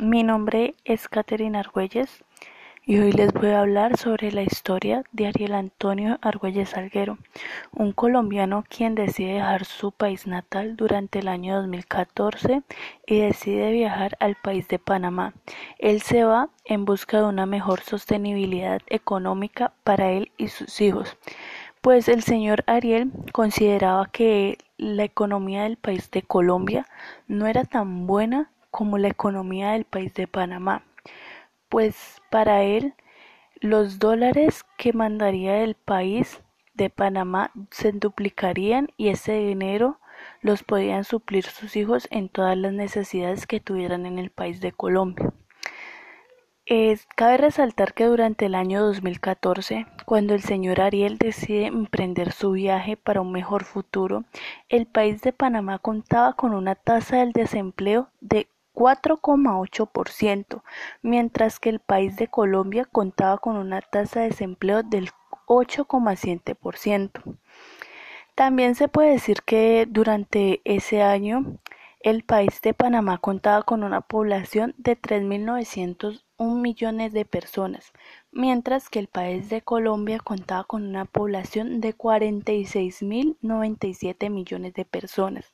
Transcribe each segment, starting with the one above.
mi nombre es Caterina Argüelles y hoy les voy a hablar sobre la historia de Ariel Antonio Argüelles Salguero, un colombiano quien decide dejar su país natal durante el año 2014 y decide viajar al país de Panamá. Él se va en busca de una mejor sostenibilidad económica para él y sus hijos, pues el señor Ariel consideraba que la economía del país de Colombia no era tan buena como la economía del país de Panamá, pues para él los dólares que mandaría del país de Panamá se duplicarían y ese dinero los podían suplir sus hijos en todas las necesidades que tuvieran en el país de Colombia. cabe resaltar que durante el año 2014, cuando el señor Ariel decide emprender su viaje para un mejor futuro, el país de Panamá contaba con una tasa del desempleo de 4,8%, mientras que el país de Colombia contaba con una tasa de desempleo del 8,7%. También se puede decir que durante ese año el país de Panamá contaba con una población de 3.901 millones de personas, mientras que el país de Colombia contaba con una población de 46.097 millones de personas.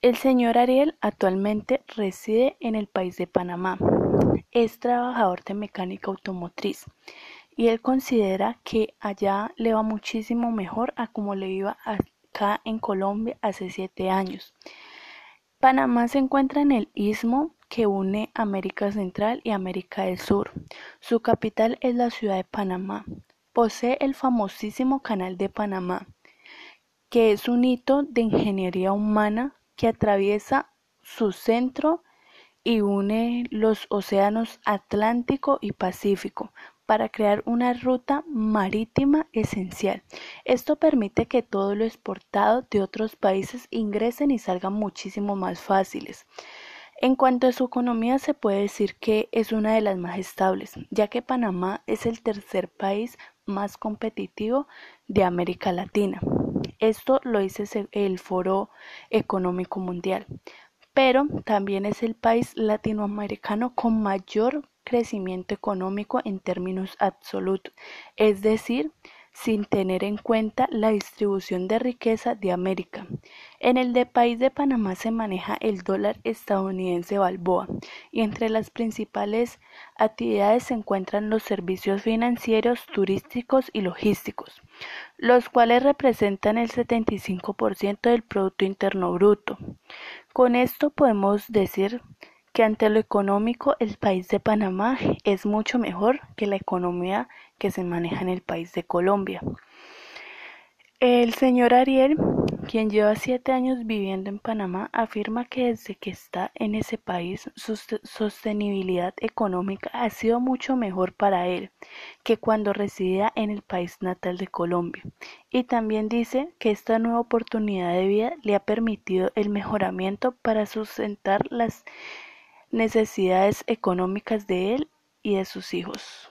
El señor Ariel actualmente reside en el país de Panamá. Es trabajador de mecánica automotriz y él considera que allá le va muchísimo mejor a como le iba acá en Colombia hace siete años. Panamá se encuentra en el istmo que une América Central y América del Sur. Su capital es la ciudad de Panamá. Posee el famosísimo Canal de Panamá, que es un hito de ingeniería humana que atraviesa su centro y une los océanos Atlántico y Pacífico para crear una ruta marítima esencial. Esto permite que todo lo exportado de otros países ingresen y salgan muchísimo más fáciles. En cuanto a su economía se puede decir que es una de las más estables, ya que Panamá es el tercer país más competitivo de América Latina. Esto lo dice el Foro Económico Mundial, pero también es el país latinoamericano con mayor crecimiento económico en términos absolutos, es decir, sin tener en cuenta la distribución de riqueza de América. En el de país de Panamá se maneja el dólar estadounidense Balboa y entre las principales actividades se encuentran los servicios financieros, turísticos y logísticos, los cuales representan el 75% del Producto Interno Bruto. Con esto podemos decir que ante lo económico el país de Panamá es mucho mejor que la economía que se maneja en el país de Colombia. El señor Ariel, quien lleva siete años viviendo en Panamá, afirma que desde que está en ese país su sostenibilidad económica ha sido mucho mejor para él que cuando residía en el país natal de Colombia. Y también dice que esta nueva oportunidad de vida le ha permitido el mejoramiento para sustentar las necesidades económicas de él y de sus hijos.